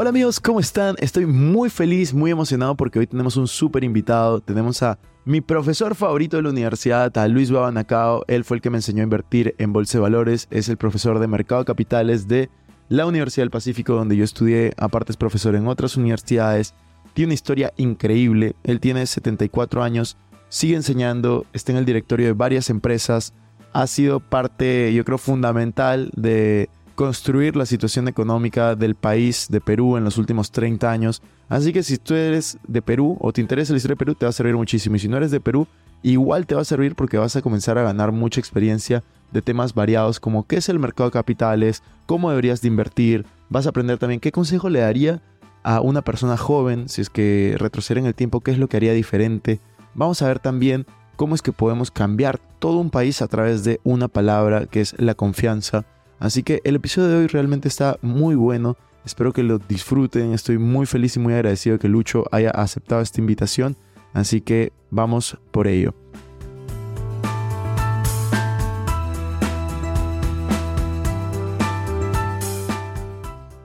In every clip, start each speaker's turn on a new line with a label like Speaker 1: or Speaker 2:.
Speaker 1: Hola amigos, ¿cómo están? Estoy muy feliz, muy emocionado porque hoy tenemos un súper invitado. Tenemos a mi profesor favorito de la universidad, a Luis Babanacao. Él fue el que me enseñó a invertir en bolsa de valores. Es el profesor de mercado de capitales de la Universidad del Pacífico, donde yo estudié. Aparte es profesor en otras universidades. Tiene una historia increíble. Él tiene 74 años, sigue enseñando, está en el directorio de varias empresas. Ha sido parte, yo creo, fundamental de construir la situación económica del país de Perú en los últimos 30 años. Así que si tú eres de Perú o te interesa la historia de Perú, te va a servir muchísimo. Y si no eres de Perú, igual te va a servir porque vas a comenzar a ganar mucha experiencia de temas variados como qué es el mercado de capitales, cómo deberías de invertir. Vas a aprender también qué consejo le daría a una persona joven si es que retroceder en el tiempo, qué es lo que haría diferente. Vamos a ver también cómo es que podemos cambiar todo un país a través de una palabra que es la confianza. Así que el episodio de hoy realmente está muy bueno. Espero que lo disfruten. Estoy muy feliz y muy agradecido de que Lucho haya aceptado esta invitación. Así que vamos por ello.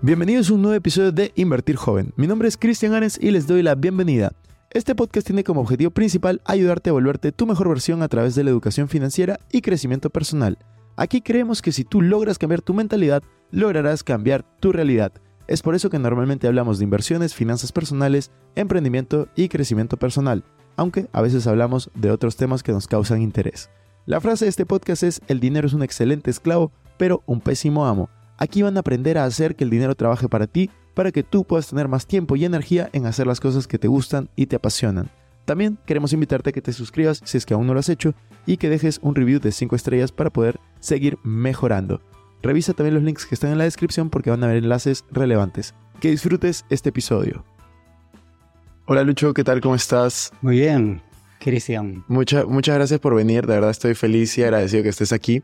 Speaker 1: Bienvenidos a un nuevo episodio de Invertir Joven. Mi nombre es Cristian Anes y les doy la bienvenida. Este podcast tiene como objetivo principal ayudarte a volverte tu mejor versión a través de la educación financiera y crecimiento personal. Aquí creemos que si tú logras cambiar tu mentalidad, lograrás cambiar tu realidad. Es por eso que normalmente hablamos de inversiones, finanzas personales, emprendimiento y crecimiento personal, aunque a veces hablamos de otros temas que nos causan interés. La frase de este podcast es, el dinero es un excelente esclavo, pero un pésimo amo. Aquí van a aprender a hacer que el dinero trabaje para ti, para que tú puedas tener más tiempo y energía en hacer las cosas que te gustan y te apasionan. También queremos invitarte a que te suscribas si es que aún no lo has hecho y que dejes un review de 5 estrellas para poder seguir mejorando. Revisa también los links que están en la descripción porque van a haber enlaces relevantes. Que disfrutes este episodio. Hola Lucho, ¿qué tal? ¿Cómo estás?
Speaker 2: Muy bien, Cristian.
Speaker 1: Mucha- muchas gracias por venir, de verdad estoy feliz y agradecido que estés aquí.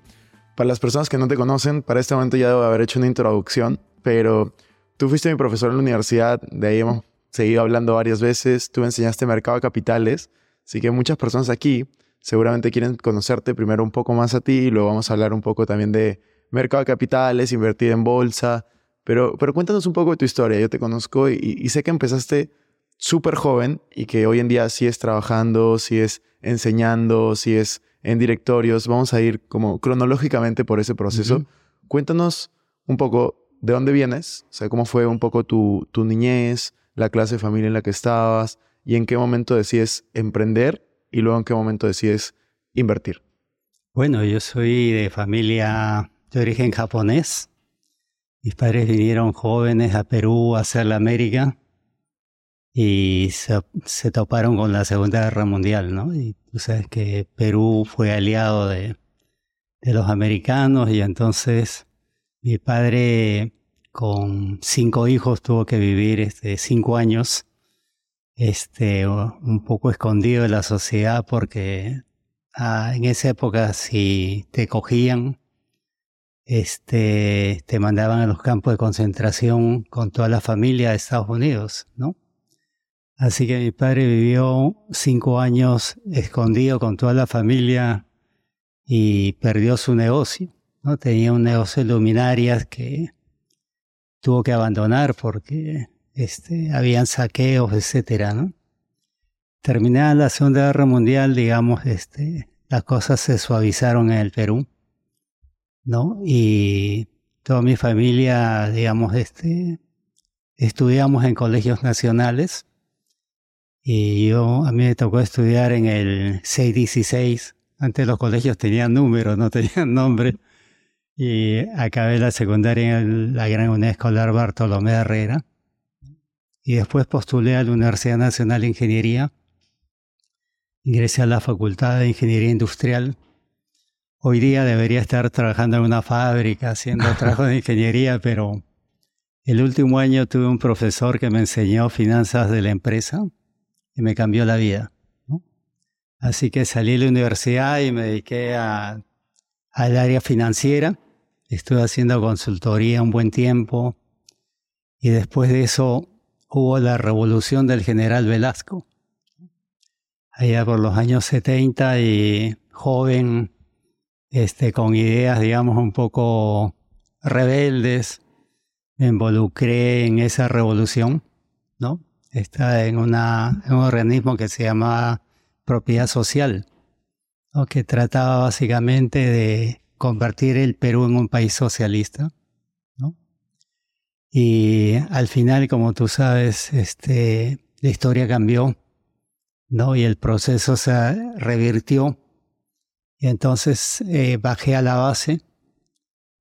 Speaker 1: Para las personas que no te conocen, para este momento ya debo haber hecho una introducción, pero tú fuiste mi profesor en la universidad, de ahí hemos seguido hablando varias veces, tú enseñaste mercado de capitales, así que muchas personas aquí seguramente quieren conocerte primero un poco más a ti y luego vamos a hablar un poco también de mercado de capitales, invertir en bolsa, pero, pero cuéntanos un poco de tu historia, yo te conozco y, y sé que empezaste súper joven y que hoy en día sigues trabajando, sigues enseñando, sigues en directorios. Vamos a ir como cronológicamente por ese proceso.
Speaker 2: Ujú.
Speaker 1: Cuéntanos un poco de dónde vienes, o sea, cómo fue un poco tu, tu niñez, la clase de familia en la que estabas y en qué momento decides emprender y luego en qué momento decides invertir.
Speaker 2: Bueno, yo soy de familia de origen japonés. Mis padres vinieron jóvenes a Perú a hacer la América y se, se toparon con la Segunda Guerra Mundial, ¿no? Y tú sabes que Perú fue aliado de, de los americanos y entonces mi padre con cinco hijos tuvo que vivir este, cinco años este, un poco escondido de la sociedad porque ah, en esa época si te cogían, este, te mandaban a los campos de concentración con toda la familia de Estados Unidos, ¿no? Así que mi padre vivió cinco años escondido con toda la familia y perdió su negocio, ¿no? Tenía un negocio de luminarias que tuvo que abandonar porque este, habían saqueos, etcétera, ¿no? Terminada la Segunda Guerra Mundial, digamos, este, las cosas se suavizaron en el Perú, ¿no? Y toda mi familia, digamos, este, estudiamos en colegios nacionales y yo, a mí me tocó estudiar en el 616. Antes los colegios tenían números, no tenían nombre. Y acabé la secundaria en la Gran Unidad Escolar Bartolomé Herrera. Y después postulé a la Universidad Nacional de Ingeniería. ingresé a la Facultad de Ingeniería Industrial. Hoy día debería estar trabajando en una fábrica, haciendo trabajo de ingeniería, pero el último año tuve un profesor que me enseñó finanzas de la empresa y me cambió la vida. ¿no? Así que salí de la universidad y me dediqué a, al área financiera. Estuve haciendo consultoría un buen tiempo y después de eso hubo la revolución del general Velasco. Allá por los años 70 y joven, este, con ideas, digamos, un poco rebeldes, me involucré en esa revolución, ¿no? Está en, una, un organismo que se llama Propiedad Social, ¿no? que trataba básicamente de convertir el Perú en un país socialista, ¿no? Y al final, como tú sabes, este, la historia cambió, ¿no? Y el proceso se revirtió. Y entonces eh, bajé a la base,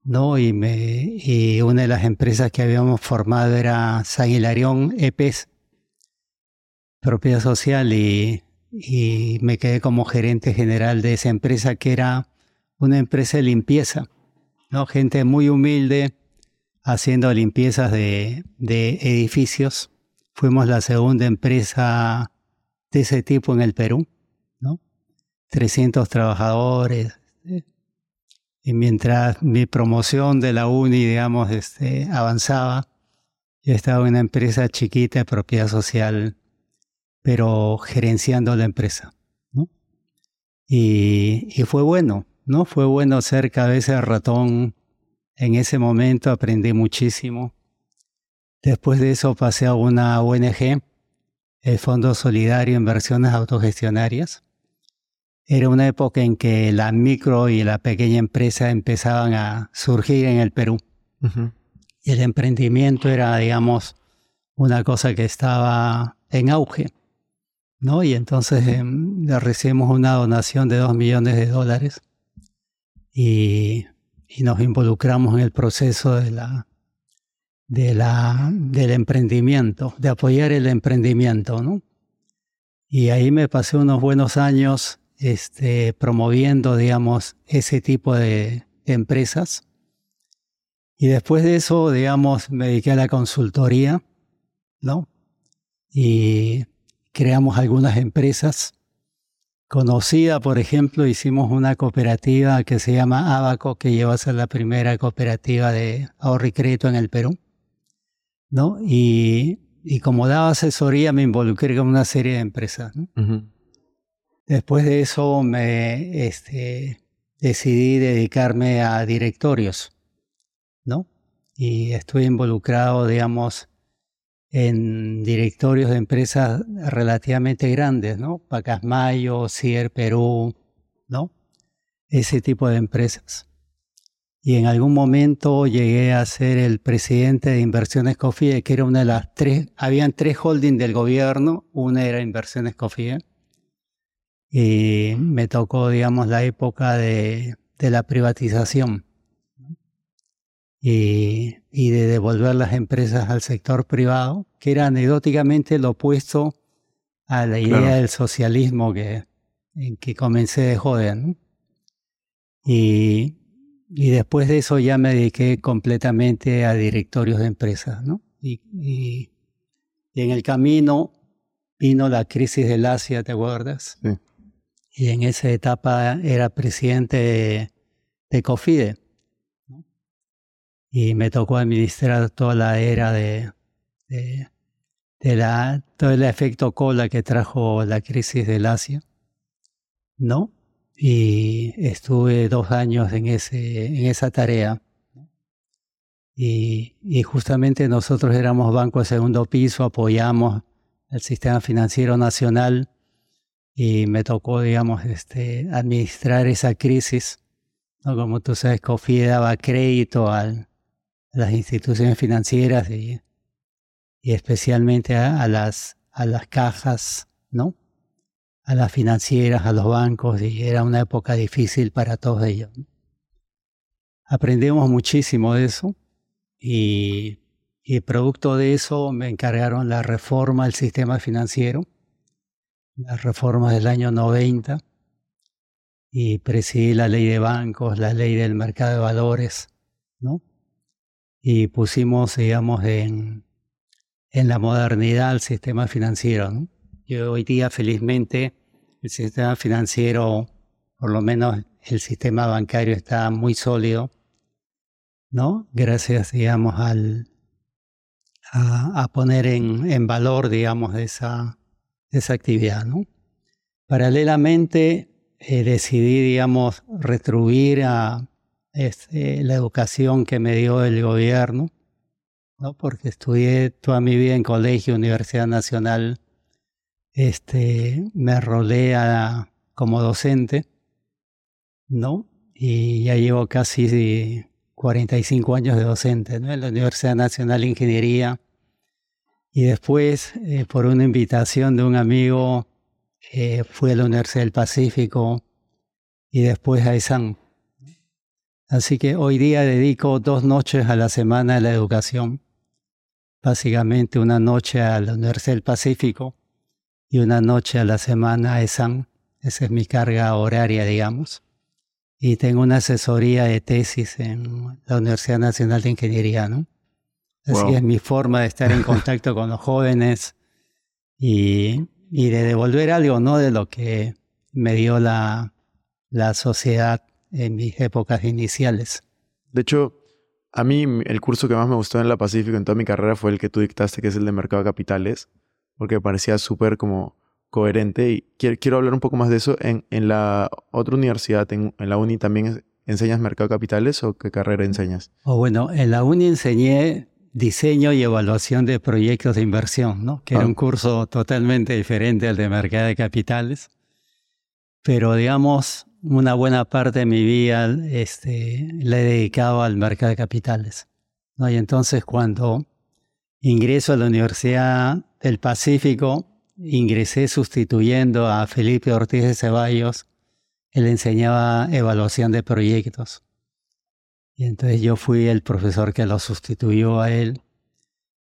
Speaker 2: ¿no? Y, una de las empresas que habíamos formado era San Hilarión EPES, propiedad social, y me quedé como gerente general de esa empresa que era una empresa de limpieza, ¿no? Gente muy humilde haciendo limpiezas de, de edificios. Fuimos la segunda empresa de ese tipo en el Perú, ¿no? 300 trabajadores. ¿eh? Y mientras mi promoción de la uni, digamos, este, avanzaba, yo estaba en una empresa chiquita de propiedad social, pero gerenciando la empresa, ¿no? Y, y fue bueno, ¿no? Fue bueno ser cabeza de ratón. En ese momento aprendí muchísimo. Después de eso pasé a una ONG, el Fondo Solidario Inversiones Autogestionarias. Era una época en que la micro y la pequeña empresa empezaban a surgir en el Perú. Y el emprendimiento era, digamos, una cosa que estaba en auge. ¿no? Y entonces em, le recibimos una donación de dos millones de dólares y, nos involucramos en el proceso de la, de del emprendimiento, de apoyar el emprendimiento, ¿no? Y ahí me pasé unos buenos años este, promoviendo, digamos, ese tipo de empresas. Y después de eso, digamos, me dediqué a la consultoría, ¿no? Y creamos algunas empresas. Conocida, por ejemplo, hicimos una cooperativa que se llama Abaco, que llegó a ser la primera cooperativa de ahorro y crédito en el Perú. ¿no? Y, y como daba asesoría, me involucré con una serie de empresas. Después de eso me este, decidí dedicarme a directorios, ¿no? Y estuve involucrado, digamos, en directorios de empresas relativamente grandes, ¿no? Pacasmayo, CIER Perú, ¿no? Ese tipo de empresas. Y en algún momento llegué a ser el presidente de Inversiones Cofie, que era una de las tres, habían tres holdings del gobierno, una era Inversiones Cofie, y me tocó, digamos, la época de, de la privatización y, y de devolver las empresas al sector privado, que era anecdóticamente lo opuesto a la idea
Speaker 1: Claro.
Speaker 2: del socialismo que, en que comencé de joven. ¿no? Y, y después de eso ya me dediqué completamente a directorios de empresas. ¿no? Y, y- y en el camino vino la crisis del Asia, ¿te acuerdas?
Speaker 1: Sí.
Speaker 2: Y en esa etapa era presidente de, de COFIDE. Y me tocó administrar toda la era de, de, todo el efecto cola que trajo la crisis del Asia. ¿No? Y estuve dos años en, ese, en esa tarea. Y, y justamente nosotros éramos banco de segundo piso, apoyamos el sistema financiero nacional y me tocó, digamos, este, administrar esa crisis. ¿no? Como tú sabes, COFIE daba crédito al- las instituciones financieras y, especialmente a, las, a las cajas, ¿no? a las financieras, a los bancos, y era una época difícil para todos ellos. Aprendimos muchísimo de eso y, y producto de eso me encargaron la reforma del sistema financiero las reformas del año 90 y presidí la ley de bancos, la ley del mercado de valores, ¿no? Y pusimos, digamos, en, en la modernidad el sistema financiero, ¿no? Y hoy día, felizmente, el sistema financiero, por lo menos el sistema bancario está muy sólido, ¿no? Gracias, digamos, al, a, a poner en, en valor, digamos, esa, esa actividad, ¿no? Paralelamente, eh, decidí, digamos, retribuir a este, la educación que me dio el gobierno, ¿no? porque estudié toda mi vida en colegio, Universidad Nacional, este, me rolé como docente, ¿no? Y ya llevo casi 45 años de docente. En la Universidad Nacional de Ingeniería. Y después, eh, por una invitación de un amigo, eh, fui a la Universidad del Pacífico y después a ISAM. Así que hoy día dedico dos noches a la semana a la educación. Básicamente una noche a la Universidad del Pacífico y una noche a la semana a ESAM. Esa es mi carga horaria, digamos. Y tengo una asesoría de tesis en la Universidad Nacional de Ingeniería, ¿no? Así
Speaker 1: Wow.
Speaker 2: es mi forma de estar en contacto con los jóvenes y, y de devolver algo, ¿no? De lo que me dio la, la sociedad en mis épocas iniciales.
Speaker 1: De hecho, a mí el curso que más me gustó en la Pacífico en toda mi carrera fue el que tú dictaste, que es el de Mercado de Capitales, porque me parecía súper como coherente y quiero, hablar un poco más de eso. En, en la otra universidad, en, en la uni, ¿también enseñas Mercado de Capitales o qué carrera enseñas?
Speaker 2: O bueno, en la uni enseñé diseño y evaluación de proyectos de inversión, ¿no? Que
Speaker 1: Ah.
Speaker 2: era un curso totalmente diferente al de mercado de capitales. Pero digamos, una buena parte de mi vida este, la he dedicado al mercado de capitales. Y entonces cuando ingreso a la Universidad del Pacífico, ingresé sustituyendo a Felipe Ortiz de Ceballos. Él enseñaba evaluación de proyectos. Y entonces yo fui el profesor que lo sustituyó a él.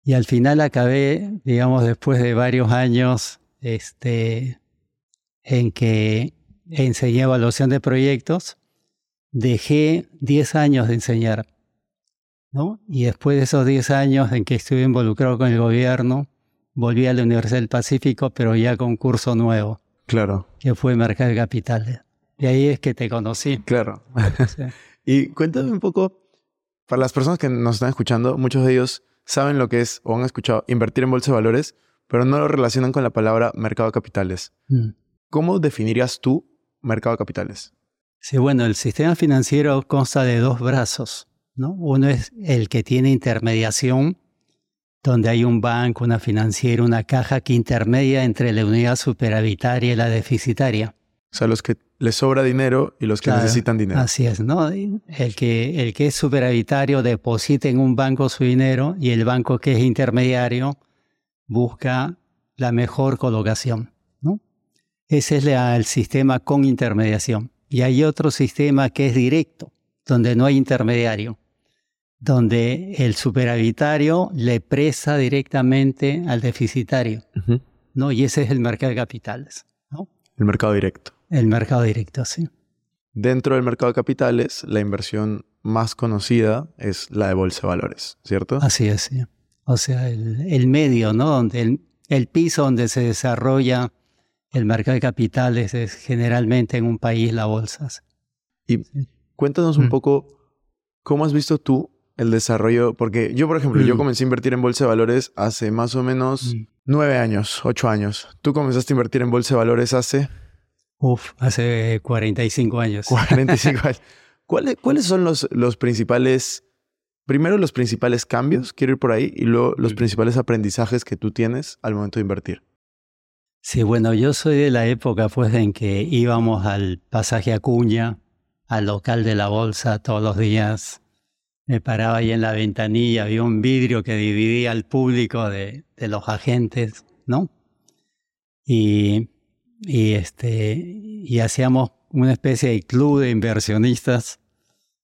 Speaker 2: Y al final acabé, digamos, después de varios años, este, en que enseñé evaluación de proyectos, dejé 10 años de enseñar. ¿no? Y después de esos 10 años en que estuve involucrado con el gobierno, volví a la Universidad del Pacífico, pero ya con curso nuevo,
Speaker 1: Claro,
Speaker 2: que fue Mercado de Capitales. Y ahí es que te conocí.
Speaker 1: claro.
Speaker 2: Sí.
Speaker 1: y cuéntame un poco, para las personas que nos están escuchando, muchos de ellos saben lo que es o han escuchado invertir en bolsa de valores, pero no lo relacionan con la palabra mercado de capitales.
Speaker 2: Mm.
Speaker 1: ¿Cómo definirías tú mercado de capitales?
Speaker 2: Sí, bueno, el sistema financiero consta de dos brazos, ¿no? Uno es el que tiene intermediación, donde hay un banco, una financiera, una caja que intermedia entre la unidad superavitaria y la deficitaria.
Speaker 1: O sea, los que les sobra dinero y los que
Speaker 2: Claro,
Speaker 1: necesitan dinero.
Speaker 2: Así es, ¿no? El que, el que es superavitario deposita en un banco su dinero y el banco que es intermediario busca la mejor colocación. Ese es la- el sistema con intermediación. Y hay otro sistema que es directo, donde no hay intermediario, donde el superavitario le presta directamente al deficitario. ¿no? Y ese es el mercado de capitales, ¿no?
Speaker 1: El mercado directo.
Speaker 2: El mercado directo, sí.
Speaker 1: Dentro del mercado de capitales, la inversión más conocida es la de bolsa de valores, ¿cierto?
Speaker 2: Así es, sí. O sea, el, el medio, ¿no? Donde el, el piso donde se desarrolla el mercado de capitales es generalmente en un país la bolsa.
Speaker 1: Y cuéntanos un
Speaker 2: Mm.
Speaker 1: poco cómo has visto tú el desarrollo, porque yo, por ejemplo, yo
Speaker 2: Mm.
Speaker 1: comencé a invertir en bolsa de valores hace más o menos nueve años, ocho años. Tú comenzaste a invertir en bolsa de valores hace
Speaker 2: Uf, hace 45 años.
Speaker 1: 45 años. ¿Cuáles, cuáles son los, los principales, primero los principales cambios, quiero ir por ahí, y luego los
Speaker 2: Mm.
Speaker 1: principales aprendizajes que tú tienes al momento de invertir?
Speaker 2: Sí, bueno, yo soy de la época pues en que íbamos al pasaje Acuña, al local de la bolsa todos los días. Me paraba ahí en la ventanilla, había un vidrio que dividía al público de, los agentes, ¿no? Y, y, este, y hacíamos una especie de club de inversionistas,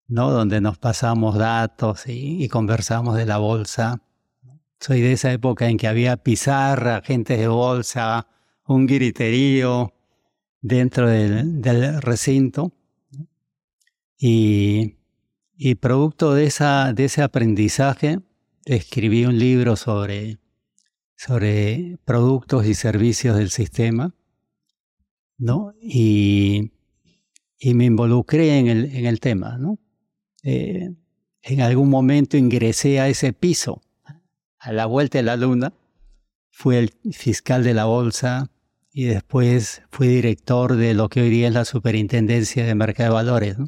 Speaker 2: ¿no? Donde nos pasamos datos y, y conversamos de la bolsa. Soy de esa época en que había pizarra, agentes de bolsa, un griterío dentro del, recinto. Y, y producto de, esa, de ese aprendizaje, escribí un libro sobre, sobre productos y servicios del sistema, ¿no? Y, y me involucré en el, en el tema, ¿no? Eh, en algún momento ingresé a ese piso, a la vuelta de la luna, fui el fiscal de la bolsa y después fui director de lo que hoy día es la Superintendencia de Mercado de Valores. ¿no?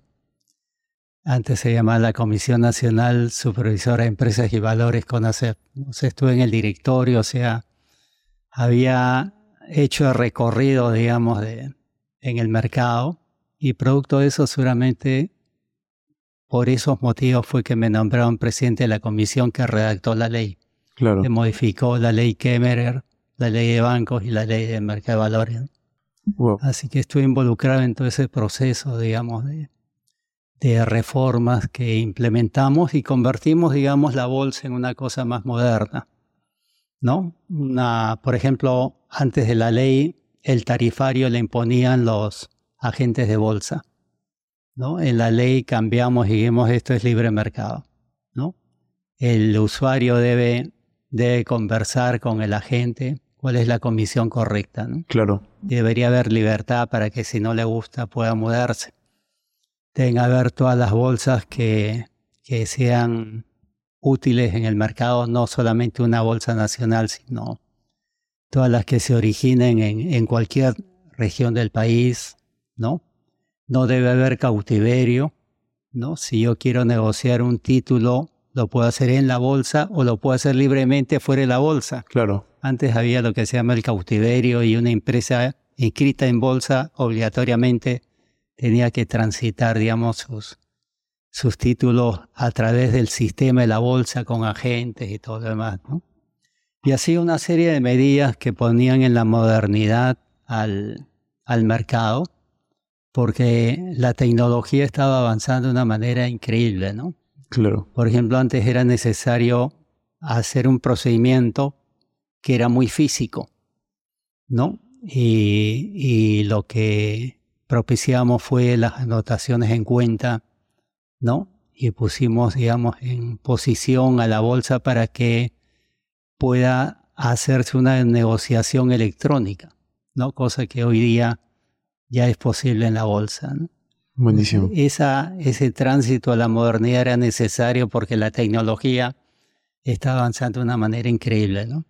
Speaker 2: Antes se llamaba la Comisión Nacional Supervisora de Empresas y Valores, CONACEP. O sea, estuve en el directorio, o sea, había hecho el recorrido, digamos, de, en el mercado y producto de eso seguramente por esos motivos fue que me nombraron presidente de la comisión que redactó la ley,
Speaker 1: Claro.
Speaker 2: que modificó la ley Kemmerer, la ley de bancos y la ley de mercado de valores.
Speaker 1: Wow.
Speaker 2: Así que estuve involucrado en todo ese proceso, digamos, de, de reformas que implementamos y convertimos, digamos, la bolsa en una cosa más moderna. ¿No? Una, por ejemplo, antes de la ley, el tarifario le imponían los agentes de bolsa. ¿no? En la ley cambiamos y dijimos esto es libre mercado. ¿no? El usuario debe, debe conversar con el agente cuál es la comisión correcta. ¿no?
Speaker 1: Claro.
Speaker 2: debería haber libertad para que si no le gusta pueda mudarse. Deben haber todas las bolsas que, que sean útiles en el mercado, no solamente una bolsa nacional, sino todas las que se originen en, en cualquier región del país, ¿no? No debe haber cautiverio, ¿no? Si yo quiero negociar un título, lo puedo hacer en la bolsa o lo puedo hacer libremente fuera de la bolsa.
Speaker 1: Claro.
Speaker 2: Antes había lo que se llama el cautiverio y una empresa inscrita en bolsa obligatoriamente tenía que transitar, digamos, sus, sus títulos a través del sistema de la bolsa con agentes y todo lo demás. ¿no? Y así una serie de medidas que ponían en la modernidad al, al mercado, porque la tecnología estaba avanzando de una manera increíble, ¿no?
Speaker 1: Claro.
Speaker 2: Por ejemplo, antes era necesario hacer un procedimiento que era muy físico, ¿no? Y, y lo que propiciamos fue las anotaciones en cuenta, ¿no? Y pusimos, digamos, en posición a la bolsa para que pueda hacerse una negociación electrónica, ¿no? Cosa que hoy día ya es posible en la bolsa, ¿no?
Speaker 1: Buenísimo.
Speaker 2: Esa, ese tránsito a la modernidad era necesario porque la tecnología está avanzando de una manera increíble, ¿no?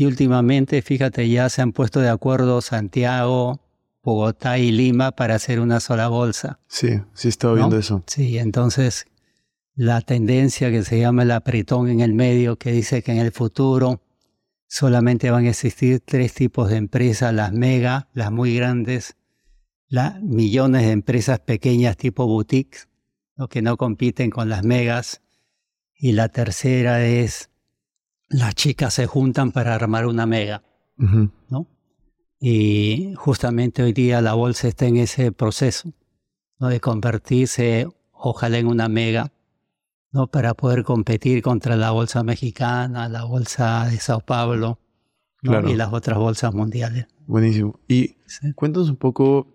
Speaker 2: Y últimamente, fíjate, ya se han puesto de acuerdo Santiago, Bogotá y Lima para hacer una sola bolsa.
Speaker 1: Sí, sí estaba
Speaker 2: ¿no?
Speaker 1: viendo eso.
Speaker 2: Sí, entonces la tendencia que se llama el apretón en el medio, que dice que en el futuro solamente van a existir tres tipos de empresas, las mega, las muy grandes, las millones de empresas pequeñas tipo boutiques, ¿no? que no compiten con las megas, y la tercera es las chicas se juntan para armar una mega.
Speaker 1: Ujú.
Speaker 2: ¿no? Y justamente hoy día la bolsa está en ese proceso, ¿no? De convertirse, ojalá en una mega, ¿no? Para poder competir contra la bolsa mexicana, la bolsa de Sao Paulo, ¿no?
Speaker 1: Claro.
Speaker 2: Y las otras bolsas mundiales.
Speaker 1: Buenísimo. Y
Speaker 2: Sí.
Speaker 1: cuéntanos un poco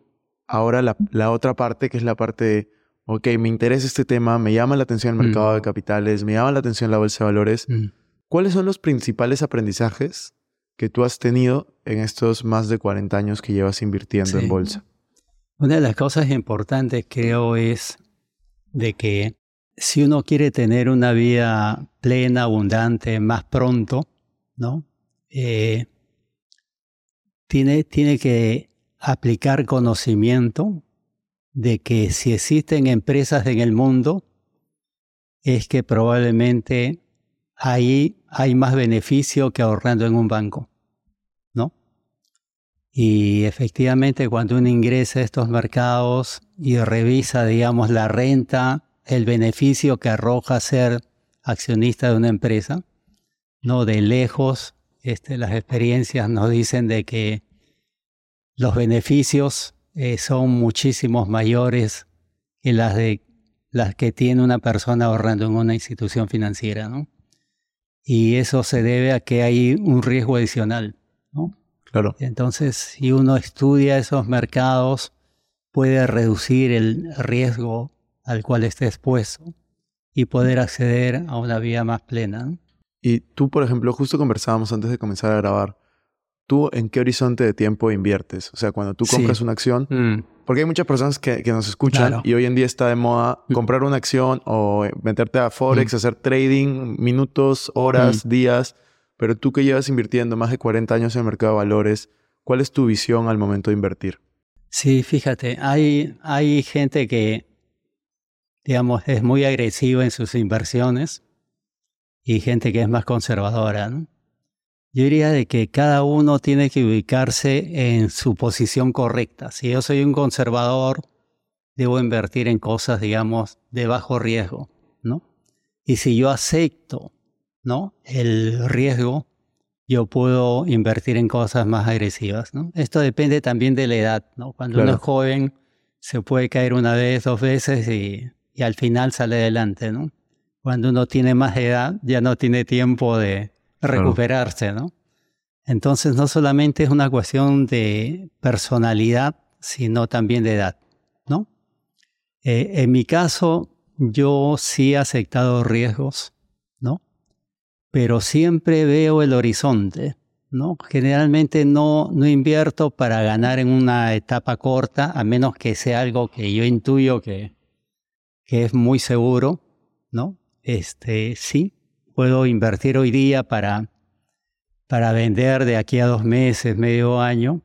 Speaker 1: ahora la, la otra parte, que es la parte de, ok, me interesa este tema, me llama la atención el
Speaker 2: Mm.
Speaker 1: mercado de capitales, me llama la atención la bolsa de valores.
Speaker 2: Mm.
Speaker 1: ¿Cuáles son los principales aprendizajes que tú has tenido en estos más de 40 años que llevas invirtiendo
Speaker 2: Sí.
Speaker 1: en bolsa?
Speaker 2: Una de las cosas importantes creo es de que si uno quiere tener una vida plena, abundante, más pronto, ¿no? Eh, tiene, tiene que aplicar conocimiento de que si existen empresas en el mundo, es que probablemente ahí hay más beneficio que ahorrando en un banco, ¿no? Y efectivamente cuando uno ingresa a estos mercados y revisa, digamos, la renta, el beneficio que arroja ser accionista de una empresa, no de lejos, este, las experiencias nos dicen de que los beneficios eh, son muchísimos mayores que las de las que tiene una persona ahorrando en una institución financiera, ¿no? Y eso se debe a que hay un riesgo adicional, ¿no?
Speaker 1: Claro.
Speaker 2: Entonces, si uno estudia esos mercados, puede reducir el riesgo al cual esté expuesto y poder acceder a una vida más plena.
Speaker 1: Y tú, por ejemplo, justo conversábamos antes de comenzar a grabar. ¿Tú en qué horizonte de tiempo inviertes? O sea, cuando tú
Speaker 2: Sí.
Speaker 1: compras una acción, porque hay muchas personas que, que nos escuchan
Speaker 2: Claro.
Speaker 1: y hoy en día está de moda
Speaker 2: Mm.
Speaker 1: comprar una acción o eh, meterte a Forex, hacer trading, minutos, horas,
Speaker 2: Mm.
Speaker 1: días. Pero tú que llevas invirtiendo más de 40 años en el mercado de valores, ¿cuál es tu visión al momento de invertir?
Speaker 2: Sí, fíjate, hay, hay gente que, digamos, es muy agresiva en sus inversiones y gente que es más conservadora. ¿no? Yo diría de que cada uno tiene que ubicarse en su posición correcta. Si yo soy un conservador, debo invertir en cosas, digamos, de bajo riesgo, ¿no? Y si yo acepto, ¿no? El riesgo, yo puedo invertir en cosas más agresivas, ¿no? Esto depende también de la edad, ¿no? Cuando uno es joven, se puede caer una vez, dos veces y, y al final sale adelante, ¿no? Cuando uno tiene más edad, ya no tiene tiempo de recuperarse, ¿no? Entonces, no solamente es una cuestión de personalidad, sino también de edad, ¿no? Eh, en mi caso, yo sí he aceptado riesgos, ¿no? Pero siempre veo el horizonte, ¿no? Generalmente no, no invierto para ganar en una etapa corta, a menos que sea algo que yo intuyo que, que es muy seguro, ¿no? Este, sí, puedo invertir hoy día para, para vender de aquí a dos meses, medio año,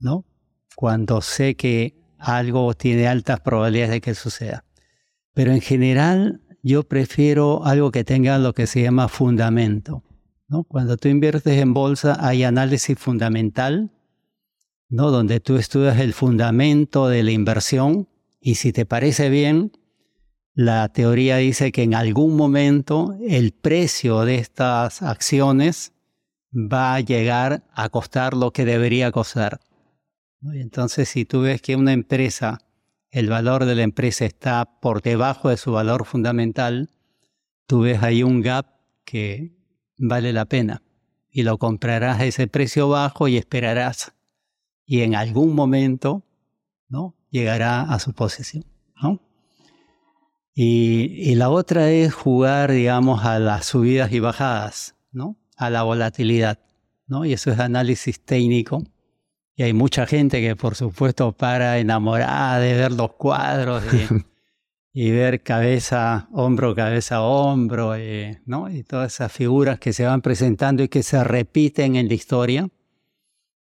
Speaker 2: ¿no? Cuando sé que algo tiene altas probabilidades de que suceda. Pero en general yo prefiero algo que tenga lo que se llama fundamento. ¿no? Cuando tú inviertes en bolsa hay análisis fundamental, ¿no? donde tú estudias el fundamento de la inversión y si te parece bien, la teoría dice que en algún momento el precio de estas acciones va a llegar a costar lo que debería costar. Entonces, si tú ves que una empresa, el valor de la empresa está por debajo de su valor fundamental, tú ves ahí un gap que vale la pena y lo comprarás a ese precio bajo y esperarás y en algún momento ¿no? llegará a su posesión. Y, y la otra es jugar, digamos, a las subidas y bajadas, ¿no? a la volatilidad. ¿no? Y eso es análisis técnico. Y hay mucha gente que, por supuesto, para enamorada de ver los cuadros y, y ver cabeza, hombro, cabeza, hombro, y, ¿no? y todas esas figuras que se van presentando y que se repiten en la historia.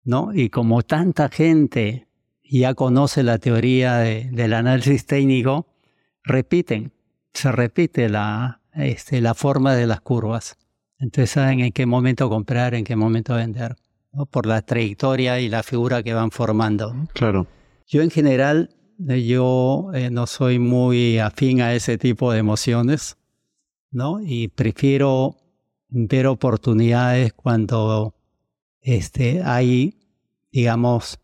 Speaker 2: ¿no? Y como tanta gente ya conoce la teoría de- del análisis técnico, repiten, se repite la, este, la forma de las curvas. Entonces saben en qué momento comprar, en qué momento vender, ¿no? por la trayectoria y la figura que van formando.
Speaker 1: Claro.
Speaker 2: Yo en general, eh, yo eh, no soy muy afín a ese tipo de emociones, ¿no? Y prefiero ver oportunidades cuando este, hay, digamos,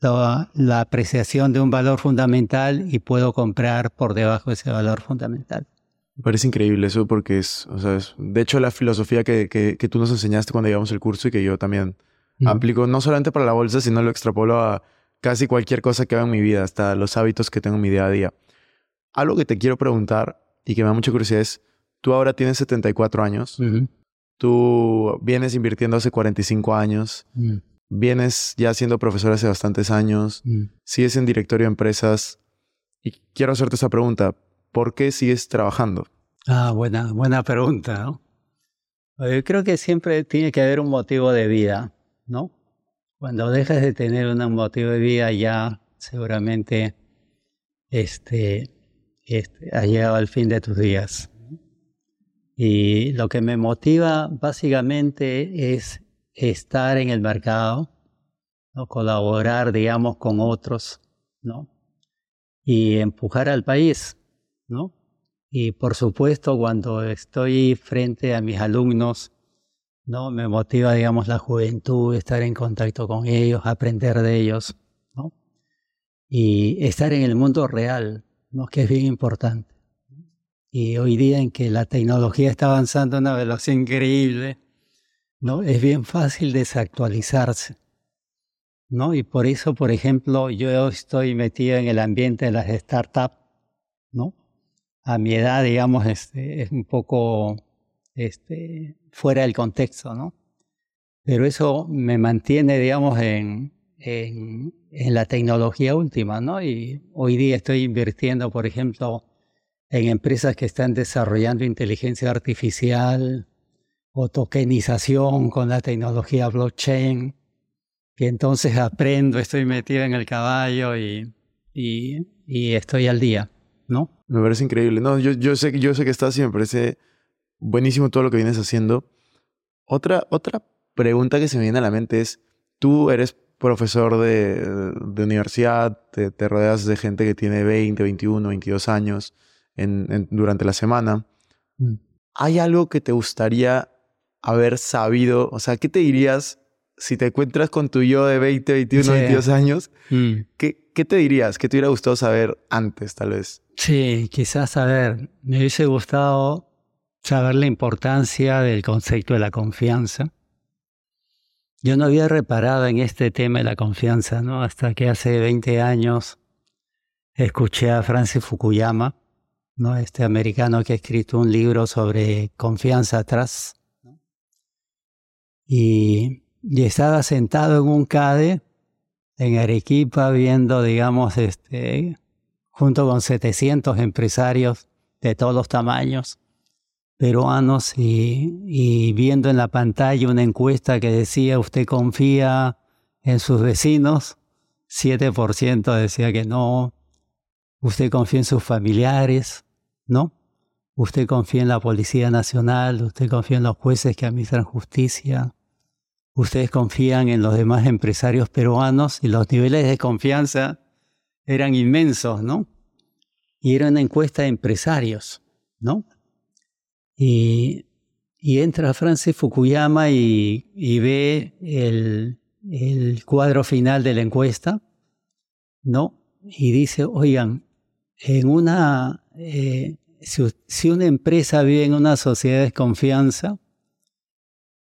Speaker 2: la, la apreciación de un valor fundamental y puedo comprar por debajo de ese valor fundamental.
Speaker 1: Me parece increíble eso porque es, o sea, es- de hecho la filosofía que, que, que tú nos enseñaste cuando llevamos el curso y que yo también
Speaker 2: Ujú.
Speaker 1: aplico no solamente para la bolsa, sino lo extrapolo a casi cualquier cosa que haga en mi vida, hasta los hábitos que tengo en mi día a día. Algo que te quiero preguntar y que me da mucha curiosidad es, tú ahora tienes 74 años,
Speaker 2: Ujú.
Speaker 1: tú vienes invirtiendo hace 45 años,
Speaker 2: Mm,
Speaker 1: vienes ya siendo profesor hace bastantes años,
Speaker 2: mm.
Speaker 1: sigues en directorio de empresas y quiero hacerte esa pregunta, ¿por qué sigues trabajando?
Speaker 2: Ah, buena, buena pregunta, ¿no? Yo creo que siempre tiene que haber un motivo de vida, ¿no? Cuando dejas de tener un motivo de vida ya seguramente este, este, has llegado al fin de tus días. Y lo que me motiva básicamente es estar en el mercado, ¿no? colaborar, digamos, con otros, ¿no? Y empujar al país, ¿no? Y por supuesto, cuando estoy frente a mis alumnos, ¿no? Me motiva, digamos, la juventud, estar en contacto con ellos, aprender de ellos, ¿no? Y estar en el mundo real, ¿no? Que es bien importante. Y hoy día en que la tecnología está avanzando a una velocidad increíble, ¿no? Es bien fácil desactualizarse, ¿no? Y por eso, por ejemplo, yo estoy metido en el ambiente de las startups, ¿no? A mi edad, digamos, este, es un poco este, fuera del contexto, ¿no? Pero eso me mantiene, digamos, en, en, en la tecnología última, ¿no? Y hoy día estoy invirtiendo, por ejemplo, en empresas que están desarrollando inteligencia artificial o tokenización con la tecnología blockchain, que entonces aprendo, estoy metido en el caballo y, y, y estoy al día, ¿no?
Speaker 1: Me parece increíble. No, yo, yo, sé, que- yo sé que estás y me parece buenísimo todo lo que vienes haciendo. Otra, otra pregunta que se me viene a la mente es, tú eres profesor de, de universidad, te, te rodeas de gente que tiene 20, 21, 22 años en- en- durante la semana. ¿Hay algo que te gustaría haber sabido? O sea, ¿qué te dirías si te encuentras con tu yo de 20, 21,
Speaker 2: Sí.
Speaker 1: 22 años?
Speaker 2: Mm.
Speaker 1: ¿Qué, ¿Qué te dirías? ¿Qué te hubiera gustado saber antes, tal vez?
Speaker 2: Sí, quizás, a ver, me hubiese gustado saber la importancia del concepto de la confianza. Yo no había reparado en este tema de la confianza, ¿no? Hasta que hace 20 años escuché a Francis Fukuyama, ¿no? Este americano que ha escrito un libro sobre confianza atrás. Y estaba sentado en un CADE en Arequipa viendo, digamos, este, junto con 700 empresarios de todos los tamaños peruanos y, y viendo en la pantalla una encuesta que decía usted confía en sus vecinos, 7% decía que no, usted confía en sus familiares, ¿no? Usted confía en la Policía Nacional, usted confía en los jueces que administran justicia, ustedes confían en los demás empresarios peruanos y los niveles de confianza eran inmensos, ¿no? Y era una encuesta de empresarios, ¿no? Y, entra Francis Fukuyama y, ve el, el cuadro final de la encuesta, ¿no? Y dice, oigan, en una, eh, si, si una empresa vive en una sociedad de desconfianza,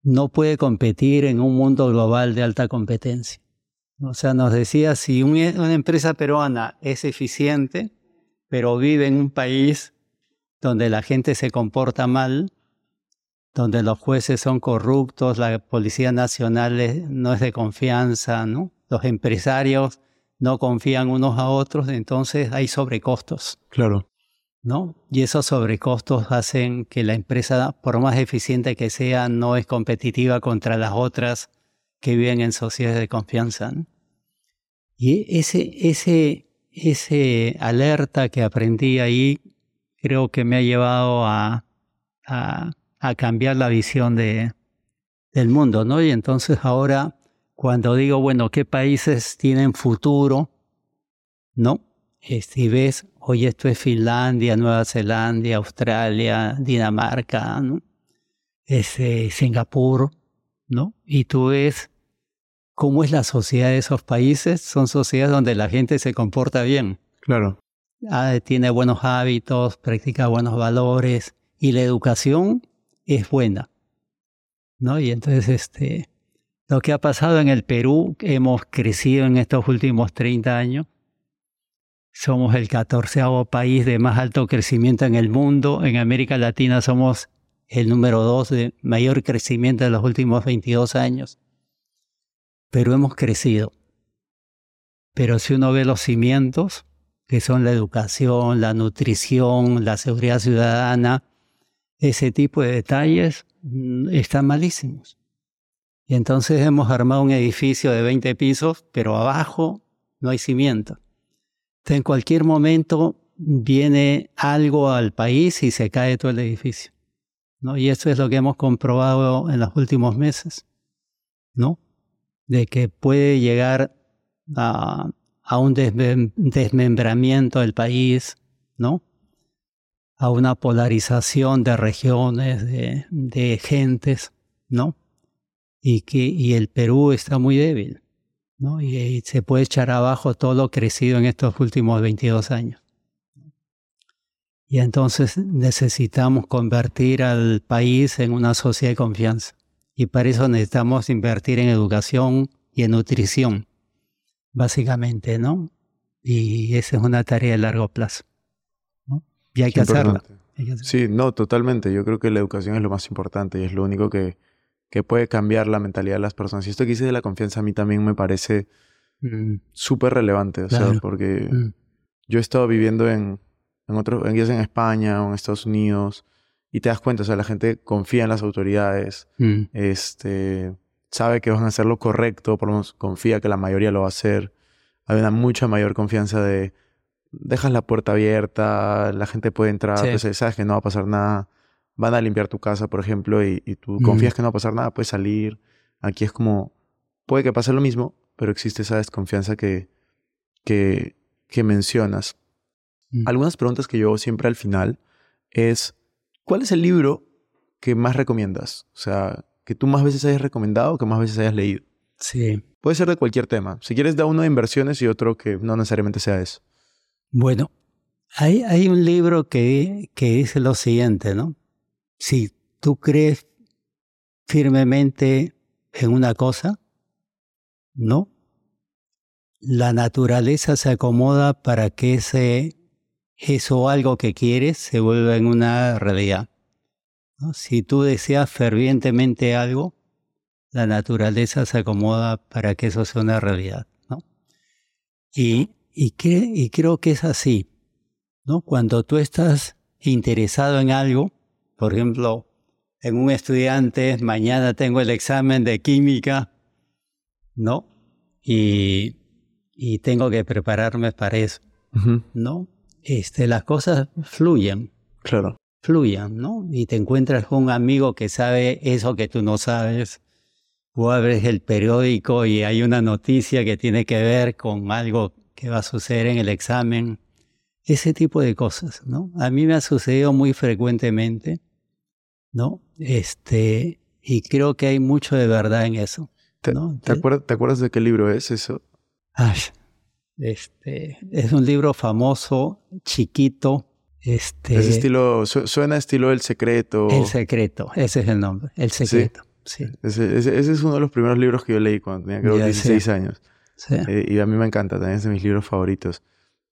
Speaker 2: no puede competir en un mundo global de alta competencia. O sea, nos decía, si un- una empresa peruana es eficiente, pero vive en un país donde la gente se comporta mal, donde los jueces son corruptos, la Policía Nacional no es de confianza. Los empresarios no confían unos a otros, entonces hay sobrecostos.
Speaker 1: Claro.
Speaker 2: ¿No? Y esos sobrecostos hacen que la empresa, por más eficiente que sea, no es competitiva contra las otras que viven en sociedades de confianza. Y ese, ese, ese alerta que aprendí ahí creo que me ha llevado a, a, a cambiar la visión de, del mundo, ¿no? Y entonces ahora, cuando digo, bueno, ¿qué países tienen futuro? ¿No? Eh, Si ves, oye, esto es Finlandia, Nueva Zelanda, Australia, Dinamarca, ¿no? Es, eh, Singapur, ¿no? Y tú ves cómo es la sociedad de esos países, son sociedades donde la gente se comporta bien,
Speaker 1: Claro.
Speaker 2: ah, tiene buenos hábitos, practica buenos valores y la educación es buena, ¿no? Y entonces, este, lo que ha pasado en el Perú, hemos crecido en estos últimos 30 años, somos el catorceavo país de más alto crecimiento en el mundo. En América Latina somos el número dos de mayor crecimiento de los últimos 22 años. Pero hemos crecido. Pero si uno ve los cimientos, que son la educación, la nutrición, la seguridad ciudadana, ese tipo de detalles mm, están malísimos. Y entonces hemos armado un edificio de 20 pisos, pero abajo no hay cimiento. En cualquier momento viene algo al país y se cae todo el edificio. ¿no? Y eso es lo que hemos comprobado en los últimos meses, ¿no? De que puede llegar a, a un desmem- desmembramiento del país, ¿no? A una polarización de regiones, de, de gentes, ¿no? Y que y el Perú está muy débil. ¿No? Y, y se puede echar abajo todo lo crecido en estos últimos 22 años. Y entonces necesitamos convertir al país en una sociedad de confianza. Y para eso necesitamos invertir en educación y en nutrición. básicamente, ¿no? Y esa es una tarea de largo plazo. ¿no? Y hay que hacerla. Hay que hacerla.
Speaker 1: Sí, no, totalmente. Yo creo que la educación es lo más importante y es lo único que, que puede cambiar la mentalidad de las personas. Y esto que hice de la confianza a mí también me parece
Speaker 2: Mm,
Speaker 1: súper relevante, o sea, porque
Speaker 2: mm,
Speaker 1: yo he estado viviendo en, en otros, en, en España o en Estados Unidos y te das cuenta, o sea, la gente confía en las autoridades,
Speaker 2: mm,
Speaker 1: este, sabe que van a hacer lo correcto, por lo menos confía que la mayoría lo va a hacer. Hay una mucha mayor confianza de dejas la puerta abierta, la gente puede entrar,
Speaker 2: Sí.
Speaker 1: pues, sabes que no va a pasar nada. Van a limpiar tu casa, por ejemplo, y, y tú
Speaker 2: Mm.
Speaker 1: confías que no va a pasar nada, puedes salir. Aquí es como, puede que pase lo mismo, pero existe esa desconfianza que, que, que mencionas.
Speaker 2: mm.
Speaker 1: Algunas preguntas que yo hago siempre al final es, ¿cuál es el libro que más recomiendas? O sea, que tú más veces hayas recomendado o que más veces hayas leído.
Speaker 2: Sí.
Speaker 1: Puede ser de cualquier tema. Si quieres, da uno de inversiones y otro que no necesariamente sea eso.
Speaker 2: Bueno, hay, hay un libro que, que dice lo siguiente, ¿no? Si tú crees firmemente en una cosa, ¿no? La naturaleza se acomoda para que ese, eso algo que quieres se vuelva en una realidad. ¿no? Si tú deseas fervientemente algo, la naturaleza se acomoda para que eso sea una realidad, ¿no? Y, y, cre- y creo que es así, ¿no? Cuando tú estás interesado en algo, por ejemplo, en un estudiante, mañana tengo el examen de química, ¿no? Y, y tengo que prepararme para eso, ¿no? Este, las cosas fluyen,
Speaker 1: Claro.
Speaker 2: fluyan, ¿no? Y te encuentras con un amigo que sabe eso que tú no sabes, o abres el periódico y hay una noticia que tiene que ver con algo que va a suceder en el examen, ese tipo de cosas, ¿no? A mí me ha sucedido muy frecuentemente, ¿no? Este, y creo que hay mucho de verdad en eso.
Speaker 1: ¿Te,
Speaker 2: ¿no?
Speaker 1: te acuer- te acuerdas de qué libro es eso?
Speaker 2: Ay, este, es un libro famoso, chiquito, este,
Speaker 1: Es estilo, su- suena estilo El Secreto.
Speaker 2: El secreto, ese es el nombre, El secreto. Sí,
Speaker 1: Ese, ese- ese es uno de los primeros libros que yo leí cuando tenía creo
Speaker 2: Ya
Speaker 1: 16
Speaker 2: sé.
Speaker 1: años.
Speaker 2: sí.
Speaker 1: Eh, y a mí me encanta, también es de mis libros favoritos.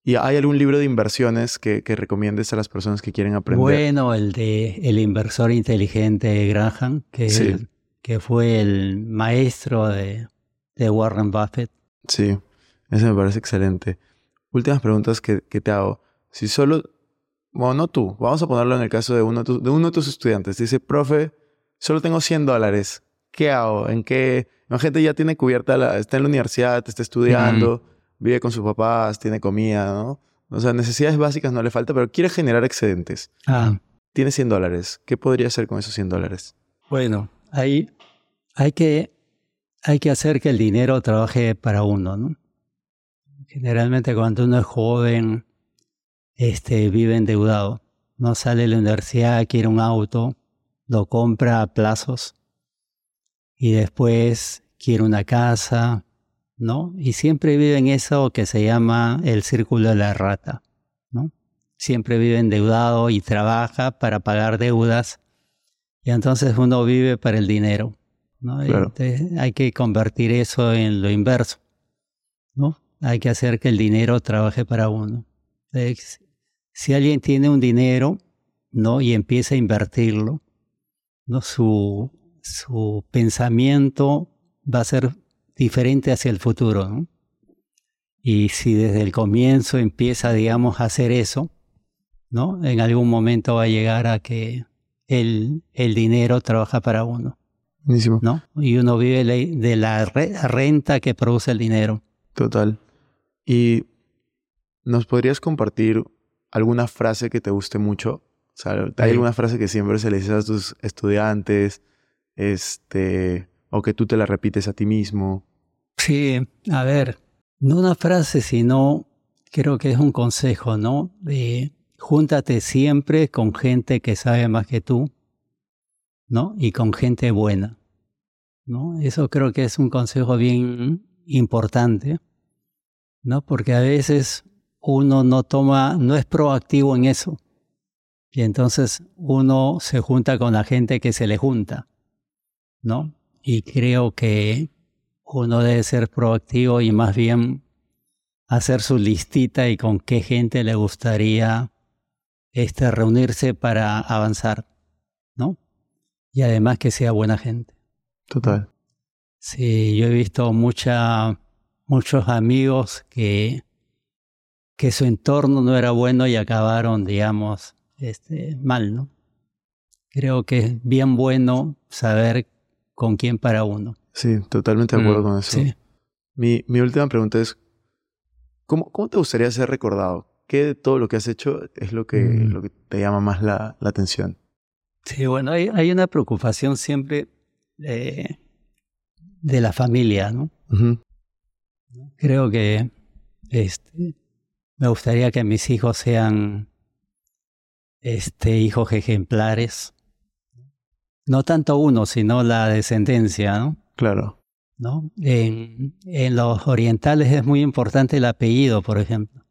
Speaker 1: ¿Y hay algún libro de inversiones que, que recomiendes a las personas que quieren aprender?
Speaker 2: Bueno, el de El inversor inteligente Graham, que,
Speaker 1: Sí.
Speaker 2: el- que fue el maestro de, de Warren Buffett.
Speaker 1: Sí, ese me parece excelente. Últimas preguntas que, que te hago. Si solo, bueno, no tú, vamos a ponerlo en el caso de uno de uno de tus estudiantes. Dice, profe, solo tengo 100 dólares. ¿Qué hago? ¿En qué? Imagínate, ya tiene cubierta, la, está en la universidad, está estudiando, vive con sus papás, tiene comida, ¿no? O sea, necesidades básicas no le falta, pero quiere generar excedentes.
Speaker 2: Ah,
Speaker 1: Tiene 100 dólares. ¿Qué podría hacer con esos 100 dólares?
Speaker 2: bueno, ahí hay que, hay que hacer que el dinero trabaje para uno, ¿no? Generalmente cuando uno es joven, este, vive endeudado. No sale de la universidad, quiere un auto, lo compra a plazos y después quiere una casa, ¿no? Y siempre vive en eso que se llama el círculo de la rata, ¿no? Siempre vive endeudado y trabaja para pagar deudas y entonces uno vive para el dinero, ¿no?
Speaker 1: Claro.
Speaker 2: hay que convertir eso en lo inverso, ¿no? Hay que hacer que el dinero trabaje para uno. Entonces, si alguien tiene un dinero, ¿no? Y empieza a invertirlo, ¿no? Su, su pensamiento va a ser diferente hacia el futuro, ¿no? Y si desde el comienzo empieza, digamos, a hacer eso, ¿no? En algún momento va a llegar a que el, el dinero trabaja para uno,
Speaker 1: Buenísimo.
Speaker 2: ¿no? Y uno vive de la re- renta que produce el dinero.
Speaker 1: Total. ¿Y nos podrías compartir alguna frase que te guste mucho? O sea, ¿hay
Speaker 2: Sí.
Speaker 1: alguna frase que siempre se le dices a tus estudiantes? Este, o que tú te la repites a ti mismo.
Speaker 2: Sí, a ver, no una frase, sino creo que es un consejo, ¿no? De júntate siempre con gente que sabe más que tú, ¿no? Y con gente buena, ¿no? Eso creo que es un consejo bien importante, ¿no? Porque a veces uno no toma, no es proactivo en eso. Y entonces uno se junta con la gente que se le junta, ¿no? Y creo que uno debe ser proactivo y más bien hacer su listita y con qué gente le gustaría este, reunirse para avanzar, ¿no? Y además que sea buena gente.
Speaker 1: Total.
Speaker 2: Sí, yo he visto mucha, muchos amigos que, que su entorno no era bueno y acabaron, digamos, este, mal, ¿no? Creo que es bien bueno saber con quién para uno.
Speaker 1: Sí, totalmente de acuerdo
Speaker 3: Mm,
Speaker 1: con eso.
Speaker 2: Sí.
Speaker 1: Mi, mi última pregunta es, ¿cómo, ¿cómo te gustaría ser recordado? ¿Qué de todo lo que has hecho es lo que,
Speaker 2: Mm.
Speaker 1: lo que te llama más la, la atención?
Speaker 2: Sí, bueno, hay, hay una preocupación siempre eh, de la familia, ¿no? Creo que este, me gustaría que mis hijos sean este, hijos ejemplares. No tanto uno, sino la descendencia, ¿no?
Speaker 1: Claro.
Speaker 2: ¿no? En, en los orientales es muy importante el apellido, por ejemplo.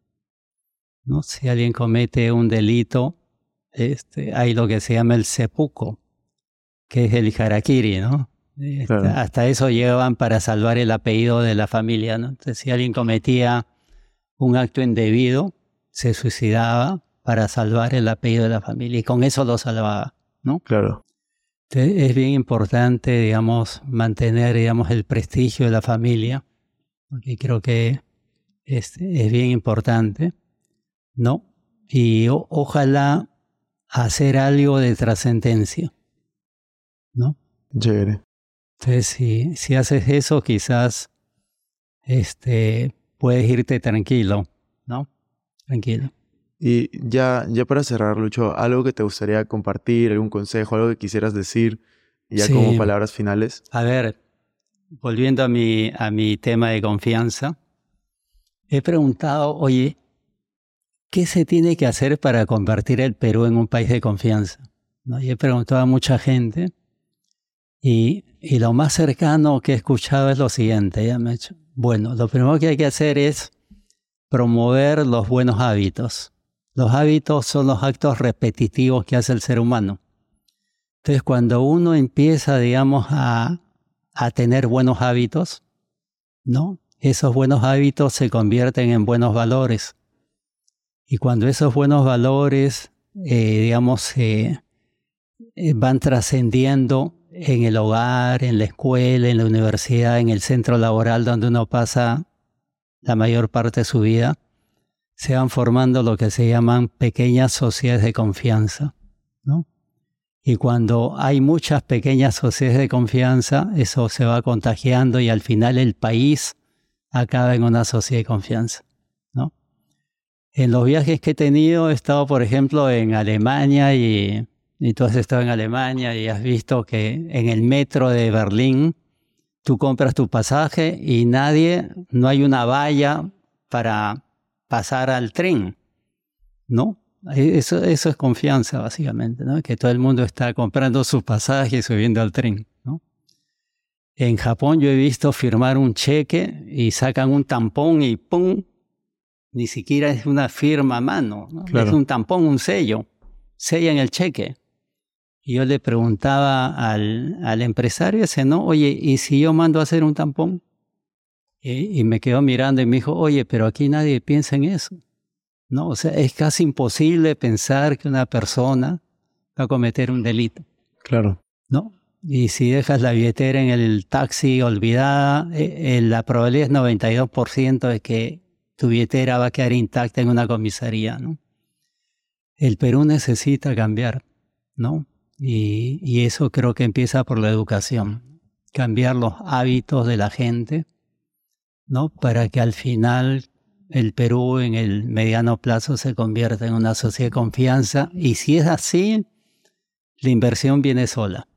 Speaker 2: ¿no? Si alguien comete un delito, este, hay lo que se llama el seppuku, que es el harakiri, ¿no? Este,
Speaker 1: Claro.
Speaker 2: Hasta eso llevan para salvar el apellido de la familia, ¿no? Entonces, si alguien cometía un acto indebido, se suicidaba para salvar el apellido de la familia y con eso lo salvaba, ¿no?
Speaker 1: Claro.
Speaker 2: Es bien importante, digamos, mantener, digamos, el prestigio de la familia, porque creo que es, es bien importante, ¿no? Y o- ojalá hacer algo de trascendencia, ¿no?
Speaker 1: Chévere.
Speaker 2: Entonces, si, si haces eso, quizás este, puedes irte tranquilo, ¿no? Tranquilo.
Speaker 1: Y ya, ya para cerrar, Lucho, algo que te gustaría compartir, algún consejo, algo que quisieras decir, ya
Speaker 2: Sí.
Speaker 1: como palabras finales.
Speaker 2: A ver, volviendo a mi, a mi tema de confianza, he preguntado, oye, ¿qué se tiene que hacer para convertir el Perú en un país de confianza? ¿No? Y he preguntado a mucha gente y, y lo más cercano que he escuchado es lo siguiente. Ya me he dicho, bueno, lo primero que hay que hacer es promover los buenos hábitos. Los hábitos son los actos repetitivos que hace el ser humano. Entonces, cuando uno empieza, digamos, a, a tener buenos hábitos, ¿no? Esos buenos hábitos se convierten en buenos valores. Y cuando esos buenos valores, eh, digamos, eh, van trascendiendo en el hogar, en la escuela, en la universidad, en el centro laboral donde uno pasa la mayor parte de su vida, se van formando lo que se llaman pequeñas sociedades de confianza, ¿no? Y cuando hay muchas pequeñas sociedades de confianza, eso se va contagiando y al final el país acaba en una sociedad de confianza, ¿no? En los viajes que he tenido, he estado, por ejemplo, en Alemania y, y tú has estado en Alemania y has visto que en el metro de Berlín tú compras tu pasaje y nadie, no hay una valla para pasar al tren, ¿no? Eso, eso es confianza, básicamente, ¿no? Que todo el mundo está comprando sus pasajes y subiendo al tren, ¿no? En Japón yo he visto firmar un cheque y sacan un tampón y ¡pum! Ni siquiera es una firma a mano, ¿no?
Speaker 1: Claro.
Speaker 2: es un tampón, un sello. Sellan el cheque. Y yo le preguntaba al, al empresario ese, ¿no? Oye, ¿y si yo mando a hacer un tampón? Y, y me quedó mirando y me dijo, oye, pero aquí nadie piensa en eso. No, o sea, es casi imposible pensar que una persona va a cometer un delito,
Speaker 1: Claro.
Speaker 2: ¿no? Y si dejas la billetera en el taxi olvidada, eh, eh, la probabilidad es 92% de que tu billetera va a quedar intacta en una comisaría, ¿no? El Perú necesita cambiar, ¿no? Y, y eso creo que empieza por la educación, cambiar los hábitos de la gente, ¿no? Para que al final el Perú en el mediano plazo se convierta en una sociedad de confianza. Y si es así, la inversión viene sola,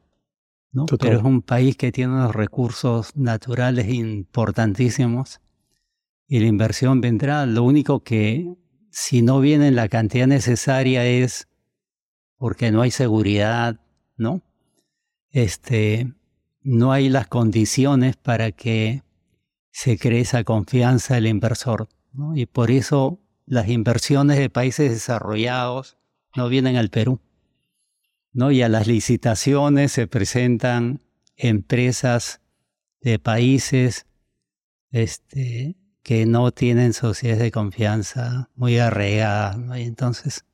Speaker 2: ¿no? Pero es un país que tiene unos recursos naturales importantísimos y la inversión vendrá. Lo único que si no viene en la cantidad necesaria es porque no hay seguridad, ¿no? Este, no hay las condiciones para que se cree esa confianza del inversor. Y por eso las inversiones de países desarrollados no vienen al Perú, ¿no? Y a las licitaciones se presentan empresas de países este, que no tienen sociedades de confianza muy arraigadas. Y entonces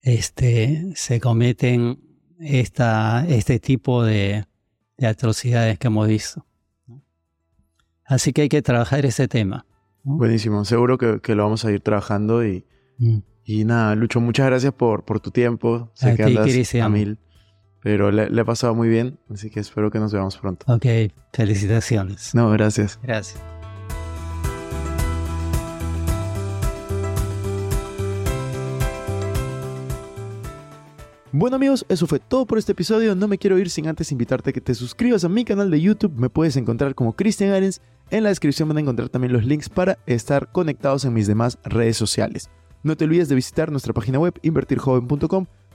Speaker 2: este, se cometen esta, este tipo de, de atrocidades que hemos visto. Así que hay que trabajar ese tema. ¿no?
Speaker 1: Buenísimo, seguro que, que lo vamos a ir trabajando y,
Speaker 2: Mm.
Speaker 1: y nada, Lucho, muchas gracias por, por tu tiempo. Sé
Speaker 2: A
Speaker 1: que
Speaker 2: ti,
Speaker 1: andas a mil, pero le, le he pasado muy bien, así que espero que nos veamos pronto.
Speaker 2: Ok, felicitaciones.
Speaker 1: No, gracias.
Speaker 2: Gracias.
Speaker 1: Bueno amigos, eso fue todo por este episodio. No me quiero ir sin antes invitarte a que te suscribas a mi canal de YouTube. Me puedes encontrar como Cristian Arens. En la descripción van a encontrar también los links para estar conectados en mis demás redes sociales. No te olvides de visitar nuestra página web invertirjoven.com